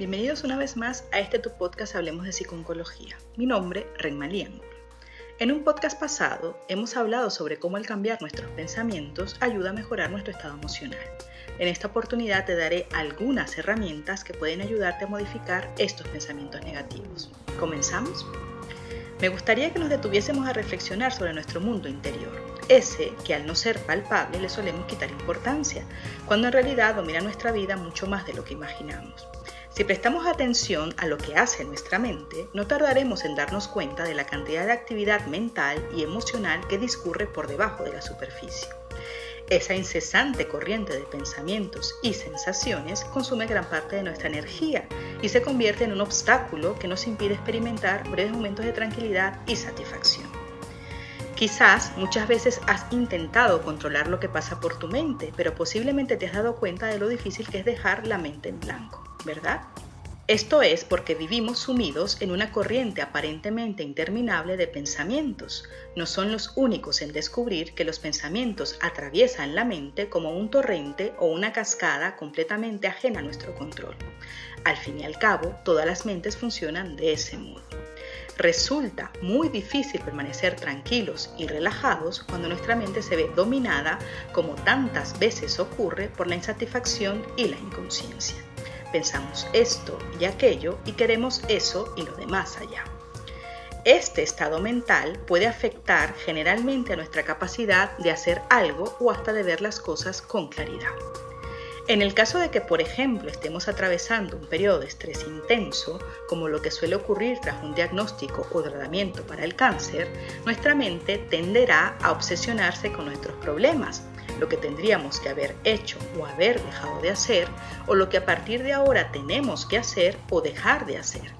Bienvenidos una vez más a este tu podcast Hablemos de Psiconcología. Mi nombre, Renma En un podcast pasado hemos hablado sobre cómo al cambiar nuestros pensamientos ayuda a mejorar nuestro estado emocional. En esta oportunidad te daré algunas herramientas que pueden ayudarte a modificar estos pensamientos negativos. ¿Comenzamos? Me gustaría que nos detuviésemos a reflexionar sobre nuestro mundo interior, ese que al no ser palpable le solemos quitar importancia, cuando en realidad domina nuestra vida mucho más de lo que imaginamos. Si prestamos atención a lo que hace nuestra mente, no tardaremos en darnos cuenta de la cantidad de actividad mental y emocional que discurre por debajo de la superficie. Esa incesante corriente de pensamientos y sensaciones consume gran parte de nuestra energía y se convierte en un obstáculo que nos impide experimentar breves momentos de tranquilidad y satisfacción. Quizás muchas veces has intentado controlar lo que pasa por tu mente, pero posiblemente te has dado cuenta de lo difícil que es dejar la mente en blanco, ¿verdad? Esto es porque vivimos sumidos en una corriente aparentemente interminable de pensamientos. No son los únicos en descubrir que los pensamientos atraviesan la mente como un torrente o una cascada completamente ajena a nuestro control. Al fin y al cabo, todas las mentes funcionan de ese modo. Resulta muy difícil permanecer tranquilos y relajados cuando nuestra mente se ve dominada, como tantas veces ocurre, por la insatisfacción y la inconsciencia. Pensamos esto y aquello y queremos eso y lo demás allá. Este estado mental puede afectar generalmente a nuestra capacidad de hacer algo o hasta de ver las cosas con claridad. En el caso de que, por ejemplo, estemos atravesando un periodo de estrés intenso, como lo que suele ocurrir tras un diagnóstico o tratamiento para el cáncer, nuestra mente tenderá a obsesionarse con nuestros problemas, lo que tendríamos que haber hecho o haber dejado de hacer, o lo que a partir de ahora tenemos que hacer o dejar de hacer.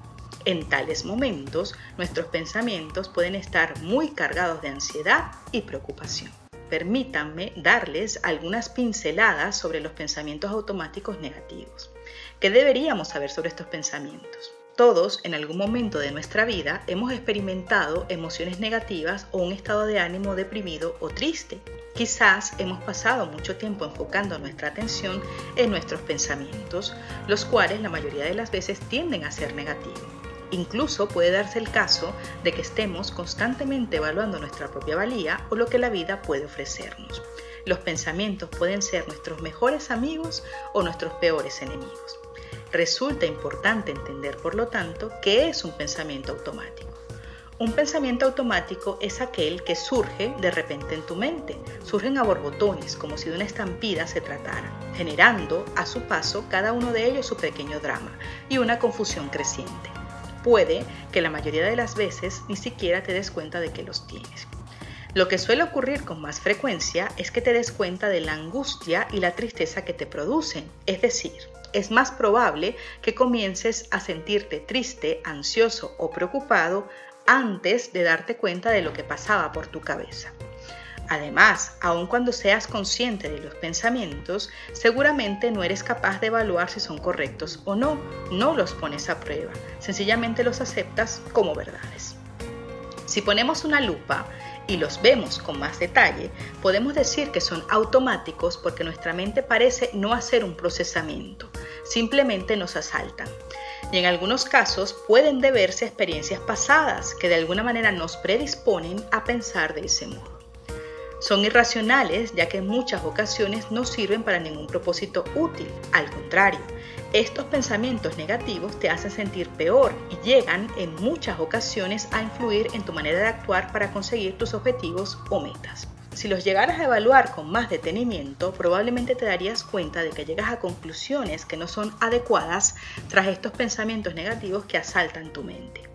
En tales momentos, nuestros pensamientos pueden estar muy cargados de ansiedad y preocupación. Permítanme darles algunas pinceladas sobre los pensamientos automáticos negativos. ¿Qué deberíamos saber sobre estos pensamientos? Todos en algún momento de nuestra vida hemos experimentado emociones negativas o un estado de ánimo deprimido o triste. Quizás hemos pasado mucho tiempo enfocando nuestra atención en nuestros pensamientos, los cuales la mayoría de las veces tienden a ser negativos. Incluso puede darse el caso de que estemos constantemente evaluando nuestra propia valía o lo que la vida puede ofrecernos. Los pensamientos pueden ser nuestros mejores amigos o nuestros peores enemigos. Resulta importante entender, por lo tanto, qué es un pensamiento automático. Un pensamiento automático es aquel que surge de repente en tu mente, surgen a borbotones, como si de una estampida se tratara, generando a su paso cada uno de ellos su pequeño drama y una confusión creciente. Puede que la mayoría de las veces ni siquiera te des cuenta de que los tienes. Lo que suele ocurrir con más frecuencia es que te des cuenta de la angustia y la tristeza que te producen, es decir, es más probable que comiences a sentirte triste, ansioso o preocupado antes de darte cuenta de lo que pasaba por tu cabeza. Además, aun cuando seas consciente de los pensamientos, seguramente no eres capaz de evaluar si son correctos o no. No los pones a prueba, sencillamente los aceptas como verdades. Si ponemos una lupa y los vemos con más detalle, podemos decir que son automáticos porque nuestra mente parece no hacer un procesamiento, simplemente nos asaltan. Y en algunos casos pueden deberse a experiencias pasadas que de alguna manera nos predisponen a pensar de ese modo. Son irracionales ya que en muchas ocasiones no sirven para ningún propósito útil. Al contrario, estos pensamientos negativos te hacen sentir peor y llegan en muchas ocasiones a influir en tu manera de actuar para conseguir tus objetivos o metas. Si los llegaras a evaluar con más detenimiento, probablemente te darías cuenta de que llegas a conclusiones que no son adecuadas tras estos pensamientos negativos que asaltan tu mente.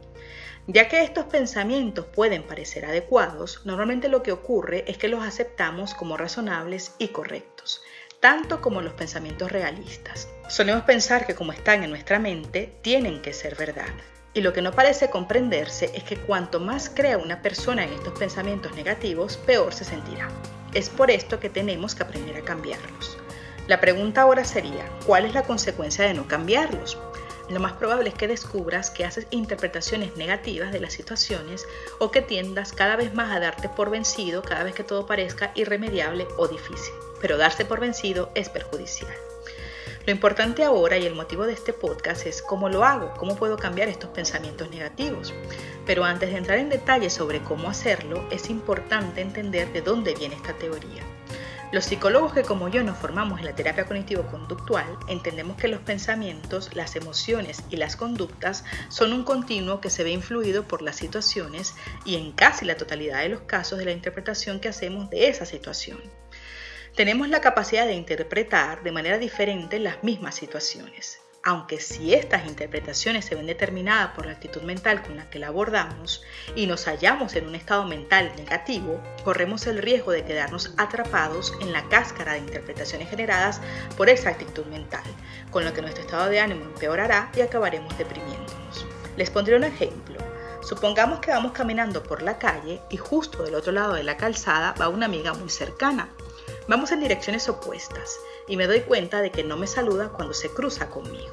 Ya que estos pensamientos pueden parecer adecuados, normalmente lo que ocurre es que los aceptamos como razonables y correctos, tanto como los pensamientos realistas. Solemos pensar que como están en nuestra mente, tienen que ser verdad. Y lo que no parece comprenderse es que cuanto más crea una persona en estos pensamientos negativos, peor se sentirá. Es por esto que tenemos que aprender a cambiarlos. La pregunta ahora sería, ¿cuál es la consecuencia de no cambiarlos? lo más probable es que descubras que haces interpretaciones negativas de las situaciones o que tiendas cada vez más a darte por vencido cada vez que todo parezca irremediable o difícil. Pero darse por vencido es perjudicial. Lo importante ahora y el motivo de este podcast es cómo lo hago, cómo puedo cambiar estos pensamientos negativos. Pero antes de entrar en detalle sobre cómo hacerlo, es importante entender de dónde viene esta teoría. Los psicólogos que como yo nos formamos en la terapia cognitivo-conductual entendemos que los pensamientos, las emociones y las conductas son un continuo que se ve influido por las situaciones y en casi la totalidad de los casos de la interpretación que hacemos de esa situación tenemos la capacidad de interpretar de manera diferente las mismas situaciones. Aunque si estas interpretaciones se ven determinadas por la actitud mental con la que la abordamos y nos hallamos en un estado mental negativo, corremos el riesgo de quedarnos atrapados en la cáscara de interpretaciones generadas por esa actitud mental, con lo que nuestro estado de ánimo empeorará y acabaremos deprimiéndonos. Les pondré un ejemplo. Supongamos que vamos caminando por la calle y justo del otro lado de la calzada va una amiga muy cercana. Vamos en direcciones opuestas y me doy cuenta de que no me saluda cuando se cruza conmigo.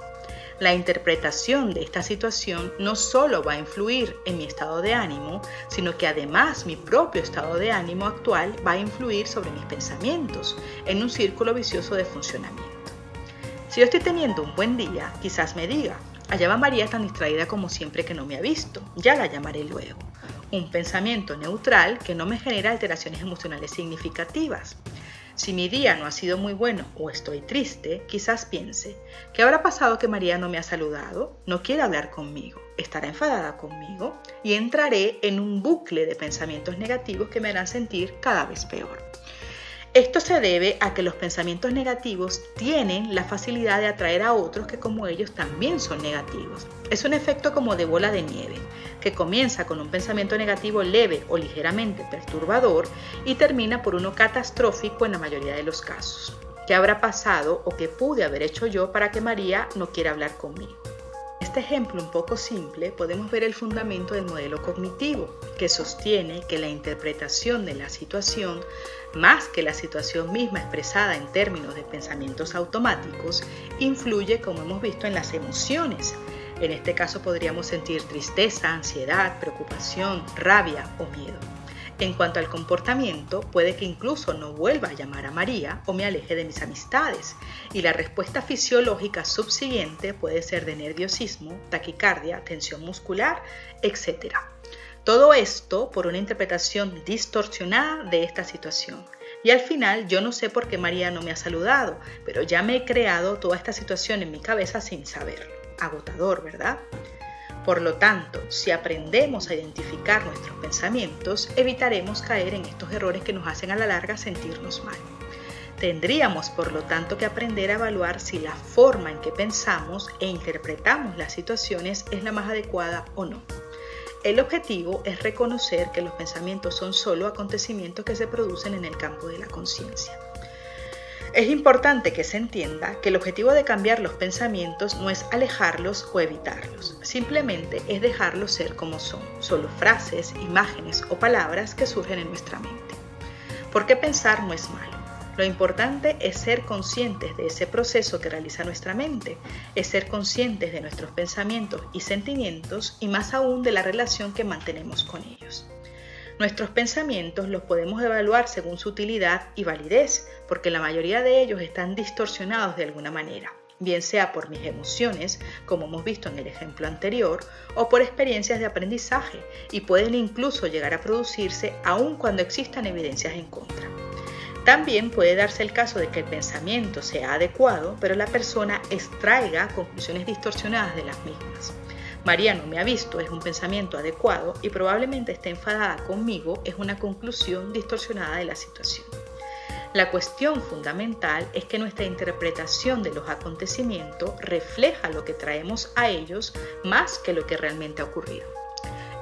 La interpretación de esta situación no solo va a influir en mi estado de ánimo, sino que además mi propio estado de ánimo actual va a influir sobre mis pensamientos, en un círculo vicioso de funcionamiento. Si yo estoy teniendo un buen día, quizás me diga, allá va María tan distraída como siempre que no me ha visto, ya la llamaré luego. Un pensamiento neutral que no me genera alteraciones emocionales significativas. Si mi día no ha sido muy bueno o estoy triste, quizás piense, ¿qué habrá pasado que María no me ha saludado? ¿No quiere hablar conmigo? ¿Estará enfadada conmigo? Y entraré en un bucle de pensamientos negativos que me harán sentir cada vez peor. Esto se debe a que los pensamientos negativos tienen la facilidad de atraer a otros que como ellos también son negativos. Es un efecto como de bola de nieve, que comienza con un pensamiento negativo leve o ligeramente perturbador y termina por uno catastrófico en la mayoría de los casos. ¿Qué habrá pasado o qué pude haber hecho yo para que María no quiera hablar conmigo? Este ejemplo un poco simple podemos ver el fundamento del modelo cognitivo, que sostiene que la interpretación de la situación, más que la situación misma expresada en términos de pensamientos automáticos, influye, como hemos visto, en las emociones. En este caso podríamos sentir tristeza, ansiedad, preocupación, rabia o miedo. En cuanto al comportamiento, puede que incluso no vuelva a llamar a María o me aleje de mis amistades. Y la respuesta fisiológica subsiguiente puede ser de nerviosismo, taquicardia, tensión muscular, etc. Todo esto por una interpretación distorsionada de esta situación. Y al final yo no sé por qué María no me ha saludado, pero ya me he creado toda esta situación en mi cabeza sin saberlo. Agotador, ¿verdad? Por lo tanto, si aprendemos a identificar nuestros pensamientos, evitaremos caer en estos errores que nos hacen a la larga sentirnos mal. Tendríamos, por lo tanto, que aprender a evaluar si la forma en que pensamos e interpretamos las situaciones es la más adecuada o no. El objetivo es reconocer que los pensamientos son solo acontecimientos que se producen en el campo de la conciencia. Es importante que se entienda que el objetivo de cambiar los pensamientos no es alejarlos o evitarlos, simplemente es dejarlos ser como son, solo frases, imágenes o palabras que surgen en nuestra mente. Porque pensar no es malo. Lo importante es ser conscientes de ese proceso que realiza nuestra mente, es ser conscientes de nuestros pensamientos y sentimientos y más aún de la relación que mantenemos con ellos. Nuestros pensamientos los podemos evaluar según su utilidad y validez, porque la mayoría de ellos están distorsionados de alguna manera, bien sea por mis emociones, como hemos visto en el ejemplo anterior, o por experiencias de aprendizaje, y pueden incluso llegar a producirse aun cuando existan evidencias en contra. También puede darse el caso de que el pensamiento sea adecuado, pero la persona extraiga conclusiones distorsionadas de las mismas. María no me ha visto es un pensamiento adecuado y probablemente esté enfadada conmigo es una conclusión distorsionada de la situación. La cuestión fundamental es que nuestra interpretación de los acontecimientos refleja lo que traemos a ellos más que lo que realmente ha ocurrido.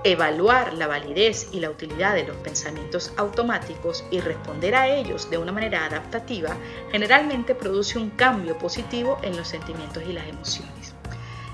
Evaluar la validez y la utilidad de los pensamientos automáticos y responder a ellos de una manera adaptativa generalmente produce un cambio positivo en los sentimientos y las emociones.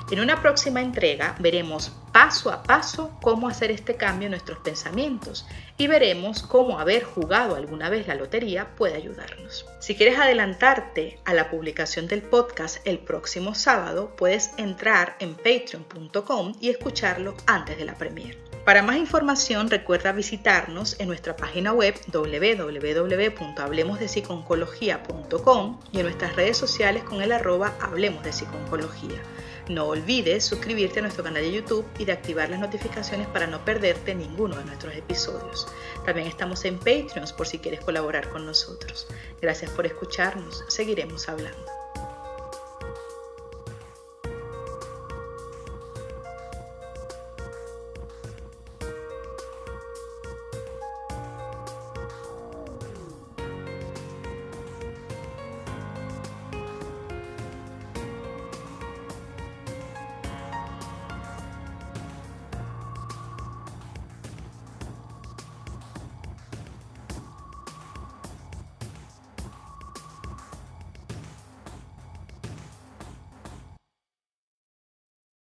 En una próxima entrega veremos paso a paso cómo hacer este cambio en nuestros pensamientos y veremos cómo haber jugado alguna vez la lotería puede ayudarnos. Si quieres adelantarte a la publicación del podcast el próximo sábado, puedes entrar en patreon.com y escucharlo antes de la premiere. Para más información recuerda visitarnos en nuestra página web www.hablemosdepsiconcología.com y en nuestras redes sociales con el arroba Hablemos de Psiconcología. No olvides suscribirte a nuestro canal de YouTube y de activar las notificaciones para no perderte ninguno de nuestros episodios. También estamos en Patreon por si quieres colaborar con nosotros. Gracias por escucharnos. Seguiremos hablando.